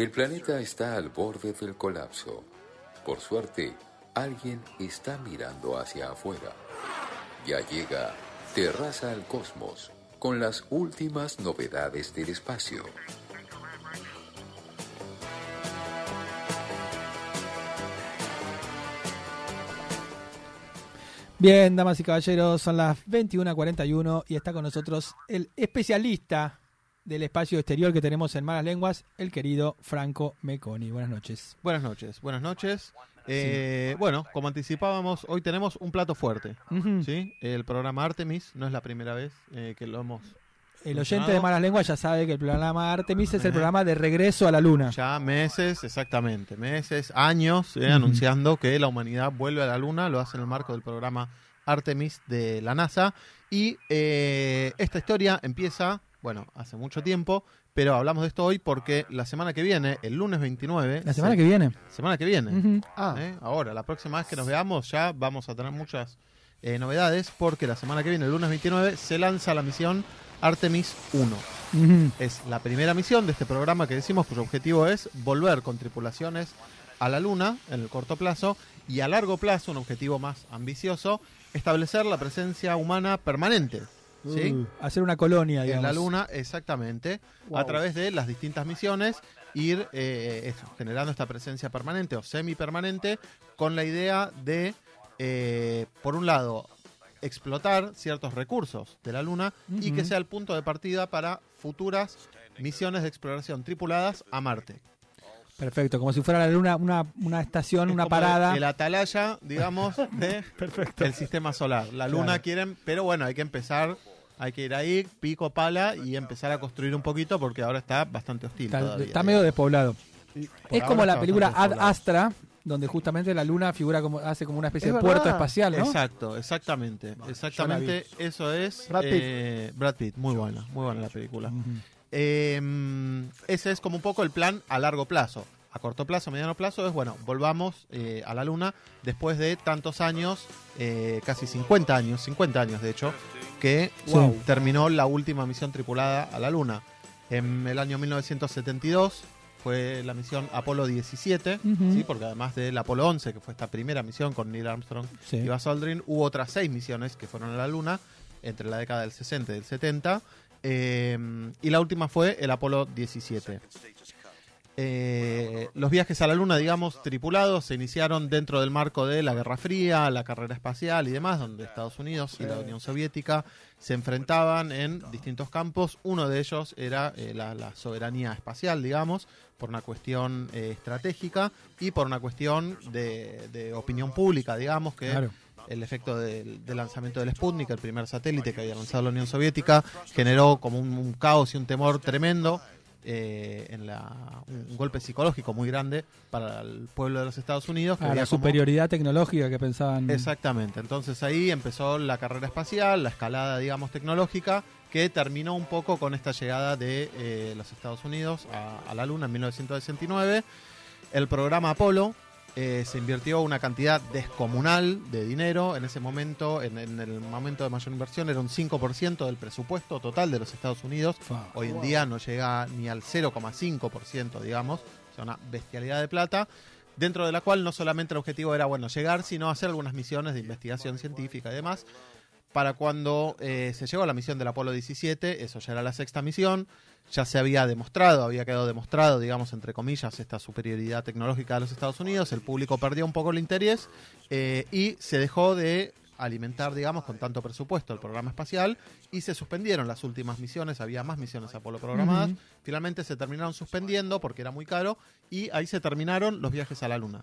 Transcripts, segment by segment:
El planeta está al borde del colapso. Por suerte, alguien está mirando hacia afuera. Ya llega Terraza al Cosmos con las últimas novedades del espacio. Bien, damas y caballeros, son las 21.41 y está con nosotros el especialista del espacio exterior que tenemos en Malas Lenguas, el querido Franco Meconi. Buenas noches. Buenas noches, buenas noches. Eh, Bueno, como anticipábamos, hoy tenemos un plato fuerte. ¿sí? El programa Artemis no es la primera vez eh, que lo hemos... El oyente de Malas Lenguas ya sabe que el programa Artemis es el programa de regreso a la luna. Ya meses, exactamente, meses, años, eh, anunciando que la humanidad vuelve a la Luna, lo hace en el marco del programa Artemis de la NASA. Y eh, esta historia empieza, bueno, hace mucho tiempo, pero hablamos de esto hoy porque la semana que viene, el lunes 29... La semana se- que viene. Semana que viene. Ujú. ¿eh? Ahora, la próxima vez que nos veamos ya vamos a tener muchas eh, novedades porque la semana que viene, el lunes 29, se lanza la misión Artemis 1. Ujú. Es la primera misión de este programa que decimos cuyo objetivo es volver con tripulaciones a la Luna en el corto plazo y a largo plazo, un objetivo más ambicioso, establecer la presencia humana permanente. ¿Sí? Uh, hacer una colonia, en la Luna, exactamente, Wow. a través de las distintas misiones, ir eh, eso, generando esta presencia permanente o semipermanente, con la idea de, eh, por un lado, explotar ciertos recursos de la Luna y que sea el punto de partida para futuras misiones de exploración tripuladas a Marte. Perfecto, como si fuera la luna una, una estación, Es una como parada. El atalaya, digamos, de Perfecto. el sistema solar. La Luna Claro. quieren, pero bueno, hay que empezar, hay que ir ahí, pico, pala y empezar a construir un poquito porque ahora está bastante hostil. Está, todavía, está medio despoblado. Es como la película Ad. Astra, donde justamente la luna figura como hace como una especie Es de verdad. puerto espacial, ¿no? Exacto, exactamente. Exactamente, eso es. Brad Pitt. eh, Brad Pitt, muy buena, muy buena la película. Eh, ese es como un poco el plan a largo plazo. A corto plazo, mediano plazo es, bueno, volvamos eh, a la Luna después de tantos años, eh, casi 50 años, 50 años de hecho, que wow, terminó la última misión tripulada a la Luna. En el año 1972 fue la misión Apolo 17, Ujú. ¿sí? porque además del Apolo 11, que fue esta primera misión con Neil Armstrong Sí. y Buzz Aldrin, hubo otras seis misiones que fueron a la Luna entre la década del 60 y del 70. eh, y la última fue el Apolo 17. Eh, los viajes a la Luna, digamos, tripulados, se iniciaron dentro del marco de la Guerra Fría, la carrera espacial y demás, donde Estados Unidos y la Unión Soviética se enfrentaban en distintos campos. Uno de ellos era eh, la, la soberanía espacial, digamos, por una cuestión eh, estratégica y por una cuestión de, de opinión pública, digamos, que Claro. el efecto del, del lanzamiento del Sputnik, el primer satélite que había lanzado la Unión Soviética, generó como un, un caos y un temor tremendo, eh, en la, un, golpe psicológico muy grande para el pueblo de los Estados Unidos. que Ah, la como- superioridad tecnológica que pensaban. Exactamente, entonces ahí empezó la carrera espacial, la escalada, digamos, tecnológica, que terminó un poco con esta llegada de eh, los Estados Unidos a, a la Luna en 1969. El programa Apolo eh, se invirtió una cantidad descomunal de dinero. En ese momento, en, en el momento de mayor inversión, era un 5% del presupuesto total de los Estados Unidos. Hoy en día no llega ni al 0,5%, digamos, o sea, una bestialidad de plata, dentro de la cual no solamente el objetivo era, bueno, llegar, sino hacer algunas misiones de investigación científica y demás. Para cuando eh, se llegó a la misión del Apolo 17, eso ya era la sexta misión, ya se había demostrado, había quedado demostrado, digamos, entre comillas, esta superioridad tecnológica de los Estados Unidos, el público perdió un poco el interés eh, y se dejó de alimentar, digamos, con tanto presupuesto el programa espacial y se suspendieron las últimas misiones, había más misiones Apolo programadas, finalmente se terminaron suspendiendo porque era muy caro y ahí se terminaron los viajes a la Luna.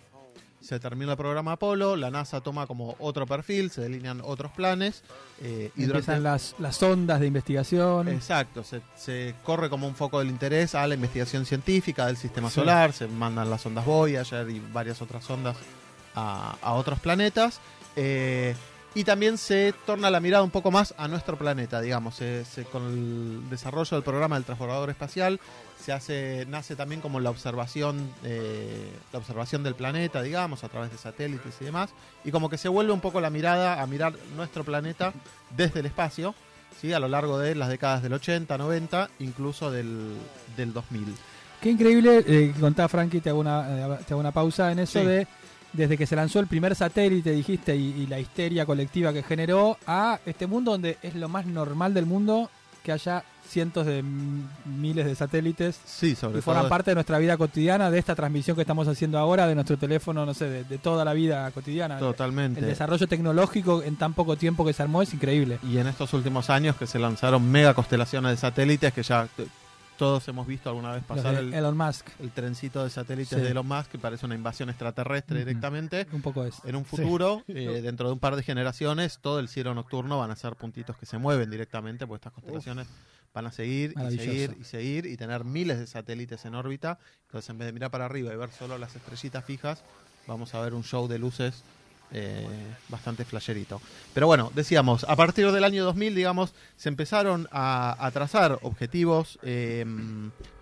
Se terminó el programa Apolo, la NASA toma como otro perfil, se delinean otros planes eh, y Empiezan durante las, las ondas de investigación. Exacto, se, se corre como un foco del interés a la investigación científica del sistema Sí. solar, se mandan las ondas Voyager y varias otras ondas a, a otros planetas. eh, y también se torna la mirada un poco más a nuestro planeta, digamos. Se- se- con el desarrollo del programa del transbordador espacial se hace, nace también como la observación, eh, la observación del planeta, digamos, a través de satélites y demás. Y como que se vuelve un poco la mirada a mirar nuestro planeta desde el espacio. ¿sí? a lo largo de las décadas del 80, 90, incluso del, del 2000. Qué increíble, eh, contaba Frankie, te hago una, eh, te hago una pausa en eso Sí. de desde que se lanzó el primer satélite, dijiste, y, y la histeria colectiva que generó, a este mundo donde es lo más normal del mundo que haya cientos de miles de satélites Sí, sobre que todo. forman parte de nuestra vida cotidiana, de esta transmisión que estamos haciendo ahora, de nuestro teléfono, no sé, de, de toda la vida cotidiana. Totalmente. El desarrollo tecnológico en tan poco tiempo que se armó es increíble. Y en estos últimos años que se lanzaron mega constelaciones de satélites que ya todos hemos visto alguna vez pasar el, Elon Musk, el trencito de satélites Sí. de Elon Musk que parece una invasión extraterrestre directamente. un poco es. En un futuro, eh, dentro de un par de generaciones, todo el cielo nocturno van a ser puntitos que se mueven directamente, porque estas constelaciones van a seguir y seguir y seguir y tener miles de satélites en órbita. Entonces, en vez de mirar para arriba y ver solo las estrellitas fijas, vamos a ver un show de luces eh, bastante flasherito. Pero bueno, decíamos, a partir del año 2000, digamos, se empezaron a, trazar objetivos eh,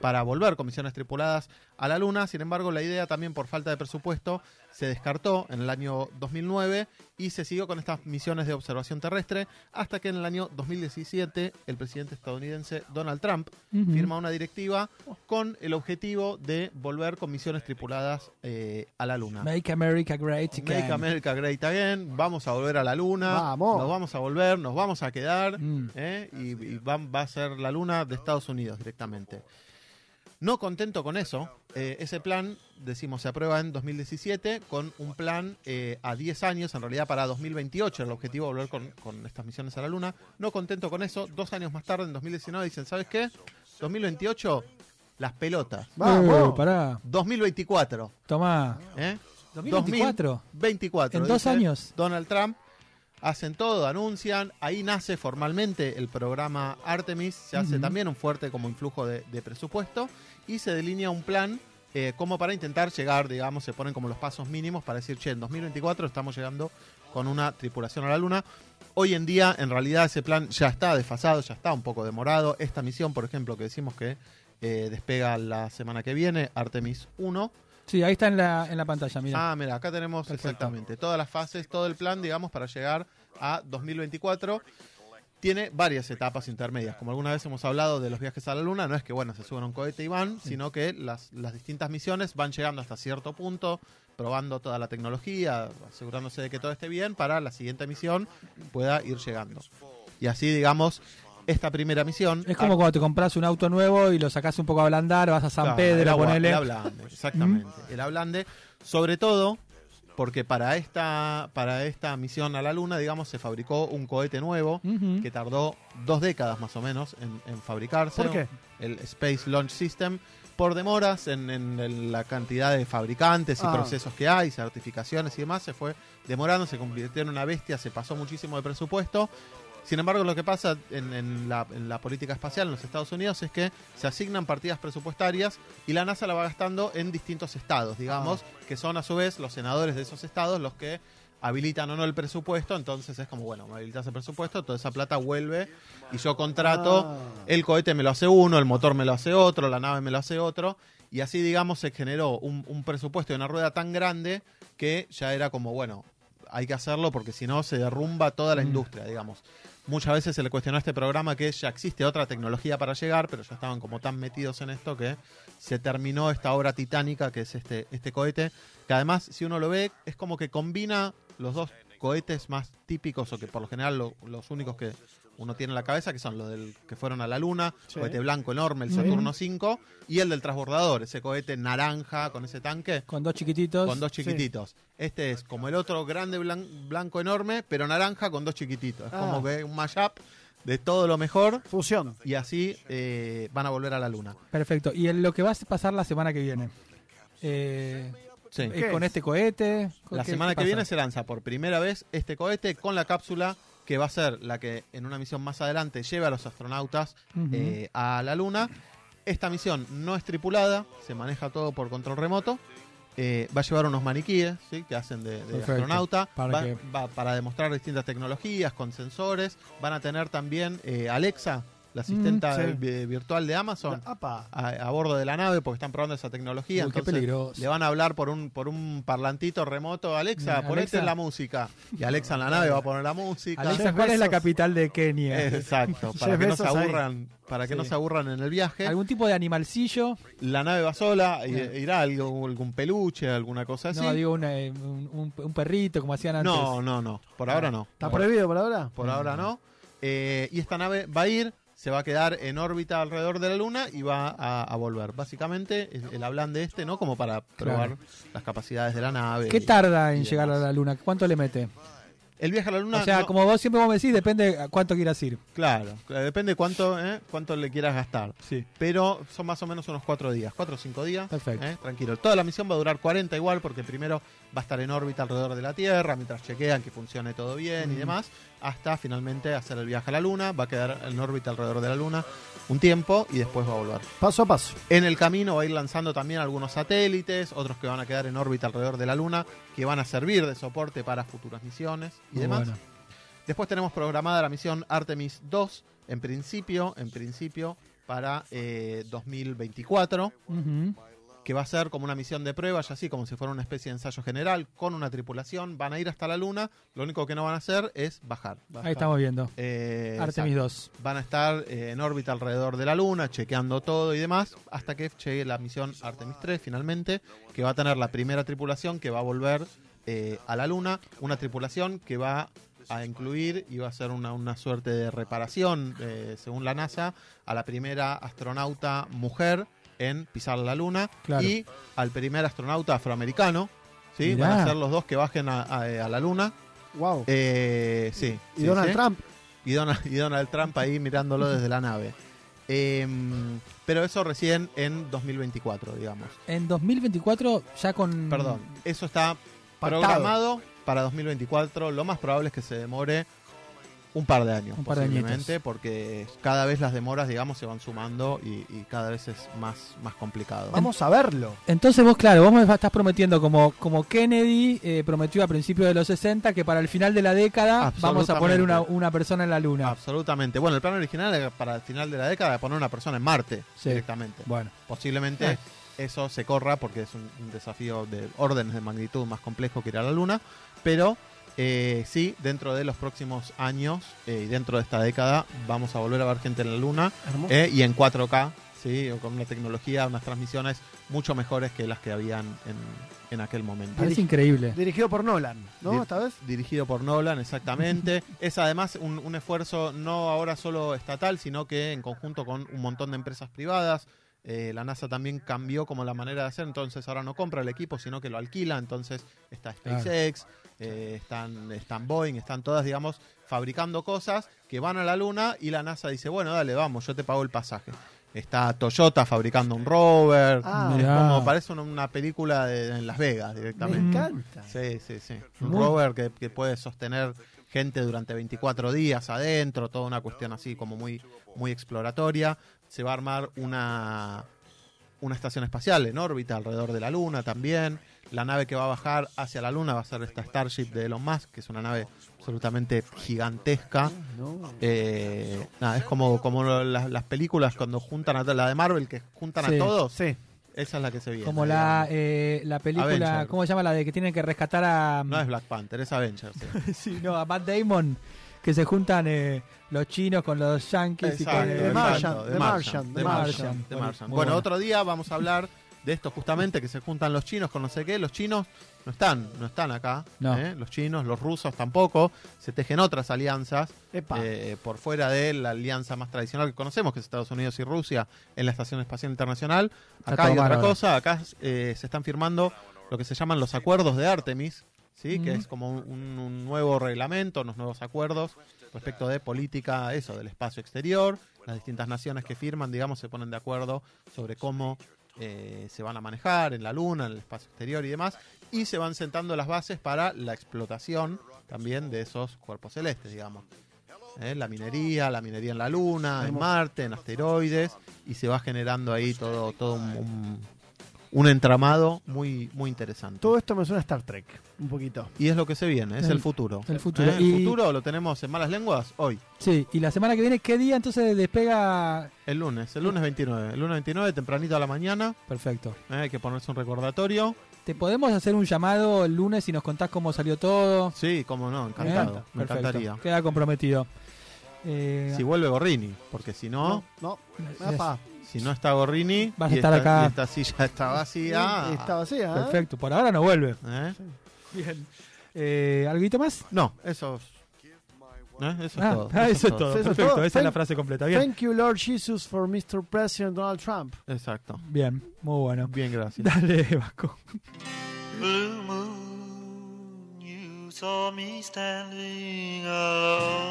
para volver con misiones tripuladas a la Luna. Sin embargo, la idea también por falta de presupuesto se descartó en el año 2009 y se siguió con estas misiones de observación terrestre hasta que en el año 2017 el presidente estadounidense Donald Trump firma una directiva con el objetivo de volver con misiones tripuladas eh, a la Luna. Make America Great Make Again. America Great Again, vamos a volver a la luna, Vamos. nos vamos a volver, nos vamos a quedar, Mm. ¿eh? y, y va a ser la luna de Estados Unidos directamente. No contento con eso, eh, ese plan, decimos, se aprueba en 2017 con un plan eh, a 10 años, en realidad para 2028 el objetivo volver con, con estas misiones a la Luna. No contento con eso, dos años más tarde, en 2019, dicen, ¿sabes qué? 2028, las pelotas. Vamos. Eh, pará, 2024, tomá. ¿eh? 2024. 24. En dos dice años. Donald Trump. Hacen todo, anuncian. Ahí nace formalmente el programa Artemis. Se hace también un fuerte como influjo de, de presupuesto. Y se delinea un plan eh, como para intentar llegar, digamos, se ponen como los pasos mínimos para decir, che, en 2024 estamos llegando con una tripulación a la Luna. Hoy en día, en realidad, ese plan ya está desfasado, ya está un poco demorado. Esta misión, por ejemplo, que decimos que eh, despega la semana que viene, Artemis 1. Sí, ahí está en la, en la pantalla, mira. Ah, mira, acá tenemos Perfecto. exactamente todas las fases, todo el plan, digamos, para llegar a 2024. Tiene varias etapas intermedias. Como alguna vez hemos hablado de los viajes a la Luna, no es que, bueno, se suben a un cohete y van, sino que las, las distintas misiones van llegando hasta cierto punto, probando toda la tecnología, asegurándose de que todo esté bien, para la siguiente misión pueda ir llegando. Y así, digamos, esta primera misión... es como cuando te compras un auto nuevo y lo sacás un poco a ablandar, vas a San Claro, Pedro, el agua- ponele. El ablande, exactamente. El ablande, sobre todo porque para esta, para esta misión a la Luna, digamos, se fabricó un cohete nuevo que tardó dos décadas más o menos en, en fabricarse. ¿Por qué? El Space Launch System. Por demoras en, en- en la cantidad de fabricantes y Ah. procesos que hay, certificaciones y demás, se fue demorando, se convirtió en una bestia, se pasó muchísimo de presupuesto. Sin embargo, lo que pasa en, en la, en la política espacial en los Estados Unidos es que se asignan partidas presupuestarias y la NASA la va gastando en distintos estados, digamos, que son a su vez los senadores de esos estados los que habilitan o no el presupuesto. Entonces es como, bueno, me habilitas el presupuesto, toda esa plata vuelve y yo contrato, Ah. el cohete me lo hace uno, el motor me lo hace otro, la nave me lo hace otro. Y así, digamos, se generó un, un presupuesto de una rueda tan grande que ya era como, bueno, hay que hacerlo porque si no se derrumba toda la Mm. industria, digamos. Muchas veces se le cuestionó a este programa que ya existe otra tecnología para llegar, pero ya estaban como tan metidos en esto que se terminó esta obra titánica que es este, este cohete, que además, si uno lo ve, es como que combina los dos cohetes más típicos o que por lo general lo- los únicos que uno tiene en la cabeza, que son los del que fueron a la Luna, Sí. cohete blanco enorme, el. Saturno 5, y el del transbordador, ese cohete naranja con ese tanque. Con dos chiquititos. Con dos chiquititos. Este es como el otro grande blan- blanco enorme, pero naranja con dos chiquititos. Es Ah. como que un mashup de todo lo mejor Fusión. y así eh, van a volver a la luna. Perfecto. Y en lo que va a pasar la semana que viene. Eh, Sí. ¿Es ¿Qué con es? este cohete? La ¿Qué- semana que pasa? viene se lanza por primera vez este cohete con la cápsula que va a ser la que en una misión más adelante lleve a los astronautas eh, a la Luna. Esta misión no es tripulada, se maneja todo por control remoto. Eh, va a llevar unos maniquíes ¿sí? que hacen de, astronauta Para va, que- va para demostrar distintas tecnologías con sensores. Van a tener también eh, Alexa la asistenta Mm, sí. vi- virtual de Amazon, a, a bordo de la nave porque están probando esa tecnología. Uy, qué entonces peligroso. le van a hablar por un por un parlantito remoto, Alexa, Mm, ponete Alexa. la música. Y Alexa en la nave va a poner la música. Alexa, ¿cuál es la capital de Kenia? Exacto, para que no se ahí. aburran, para que Sí. no se aburran en el viaje. ¿Algún tipo de animalcillo? La nave va sola, irá algo- algún peluche, alguna cosa así. No, digo una, eh, un, perrito, como hacían antes. no, no, no, por ahora no. ¿Está prohibido por ahora? Por ahora no. Eh, y esta nave va a ir, se va a quedar en órbita alrededor de la Luna y va a, a volver. Básicamente, el hablan de este, ¿no? Como para probar Claro. las capacidades de la nave. ¿Qué y- tarda en llegar a la luna? ¿Cuánto le mete? El viaje a la Luna. o sea, no- como vos siempre vos me decís, depende cuánto quieras ir. Claro, claro, depende cuánto, ¿eh? cuánto le quieras gastar. Sí. Pero son más o menos unos cuatro días, cuatro o cinco días. Perfecto. ¿eh? Tranquilo. Toda la misión va a durar 40 igual, porque primero va a estar en órbita alrededor de la Tierra, mientras chequean que funcione todo bien y Mm. demás, hasta finalmente hacer el viaje a la Luna. Va a quedar en órbita alrededor de la Luna un tiempo y después va a volver. Paso a paso. En el camino va a ir lanzando también algunos satélites, otros que van a quedar en órbita alrededor de la Luna, que van a servir de soporte para futuras misiones y Muy demás. bueno. Después tenemos programada la misión Artemis 2, en principio, en principio, para eh, 2024, Ujú. Que va a ser como una misión de prueba, ya así como si fuera una especie de ensayo general, con una tripulación, van a ir hasta la Luna, lo único que no van a hacer es bajar. Ahí estar, estamos viendo. eh, Artemis exacto. 2. Van a estar eh, en órbita alrededor de la Luna, chequeando todo y demás, hasta que llegue la misión Artemis 3 finalmente, que va a tener la primera tripulación que va a volver eh, a la Luna, una tripulación que va a incluir y va a ser una, una suerte de reparación, eh, según la NASA, a la primera astronauta mujer en pisar la Luna Claro. y al primer astronauta afroamericano. ¿sí? Mirá. Van a ser los dos que bajen a, a- a la Luna. Wow. Eh, sí, y sí, Donald sí Trump. y Donald, y Donald Trump ahí mirándolo desde la nave. Eh, pero eso recién en 2024, digamos. En 2024 ya con... Perdón, eso está Pactado. programado para 2024. Lo más probable es que se demore un par de años, Un par de posiblemente, porque cada vez las demoras, digamos, se van sumando y, y cada vez es más, más complicado. Vamos a verlo. Entonces vos, claro, vos me estás prometiendo como, como Kennedy eh, prometió a principios de los 60 que para el final de la década vamos a poner una, una persona en la luna. Absolutamente. Bueno, el plan original era para el final de la década poner una persona en Marte Sí. directamente. Bueno, Posiblemente Eh. eso se corra porque es un, un desafío de órdenes de magnitud más complejo que ir a la Luna, pero eh, sí, dentro de los próximos años eh, y dentro de esta década vamos a volver a ver gente en la Luna eh, y en 4K, sí, o con una tecnología, unas transmisiones mucho mejores que las que habían en, en aquel momento. es increíble. Dirigido por Nolan, ¿no? Esta vez. Dirigido por Nolan, exactamente. es además un, un esfuerzo no ahora solo estatal, sino que en conjunto con un montón de empresas privadas. Eh, la NASA también cambió como la manera de hacer, entonces ahora no compra el equipo, sino que lo alquila. Entonces está Claro. Eh, están, están Boeing, están todas, digamos, fabricando cosas que van a la Luna y la NASA dice, bueno, dale, vamos, yo te pago el pasaje. Está Toyota fabricando un rover. Ah, es mirá. como parece una, una película de, en Las Vegas Me directamente. encanta. Sí, sí, sí. Un Muy- rover que, que puede sostener gente durante 24 días adentro, toda una cuestión así como muy, muy exploratoria. Se va a armar una, una estación espacial en órbita alrededor de la Luna también. La nave que va a bajar hacia la Luna va a ser esta Starship de Elon Musk, que es una nave absolutamente gigantesca. Eh, nada, es como, como las, las películas cuando juntan a la de Marvel, que juntan Sí. a todos. Sí. Esa es la que se viene. Como la, eh, la película, Avenger. ¿cómo se llama? La de que tienen que rescatar a... No es Black Panther, es Avengers. sí. Sí, no, a Matt Damon, que se juntan eh, los chinos con los yankees y Exacto, con... The eh, The Martian, Martian, Martian, Martian. Bueno, bueno. otro día vamos a hablar de esto justamente, que se juntan los chinos con no sé qué. Los chinos no están, no están acá. No. ¿eh? Los chinos, los rusos tampoco. Se tejen otras alianzas eh, por fuera de la alianza más tradicional que conocemos, que es Estados Unidos y Rusia en la Estación Espacial Internacional. Acá hay otra cosa, acá eh, se están firmando lo que se llaman los acuerdos de Artemis, ¿sí? que es como un, un nuevo reglamento, unos nuevos acuerdos respecto de política, eso, del espacio exterior. Las distintas naciones que firman, digamos, se ponen de acuerdo sobre cómo eh, se van a manejar en la Luna, en el espacio exterior y demás, y se van sentando las bases para la explotación también de esos cuerpos celestes, digamos. ¿Eh? La minería, la minería en la Luna, en. Marte, en asteroides, y se va generando ahí todo, todo un, un- un entramado muy, muy interesante. Todo esto me suena a Star Trek, un poquito. Y es lo que se viene, es El- el, futuro. el futuro. ¿Eh? El futuro lo tenemos en malas lenguas hoy, Sí, y la semana que viene, ¿qué día entonces despega? el lunes, el lunes 29. El lunes 29, tempranito a la mañana, Perfecto. ¿eh? hay que ponerse un recordatorio. ¿Te podemos hacer un llamado el lunes y nos contás cómo salió todo? Sí, cómo no, ¿Eh? encantado. Me encantaría. Queda comprometido. Eh, Si vuelve Gorrini, porque si no, No, es- Apa, si no está Gorrini, Vas a estar esta, acá. y esta silla está vacía. está vacía, ¿eh? Perfecto, por ahora no vuelve. ¿eh? Bien. Eh, ¿Alguito más? No, eso es, ¿eh? eso es Ah, todo. ah, eso es todo. Eso es Perfecto, todo. esa es la Thank- frase completa. Bien. Thank you, Lord Jesus, for Mr. President Donald Trump. Exacto. Bien, muy bueno. Bien, gracias. Dale, Vasco. Blue moon, you saw me standing alone.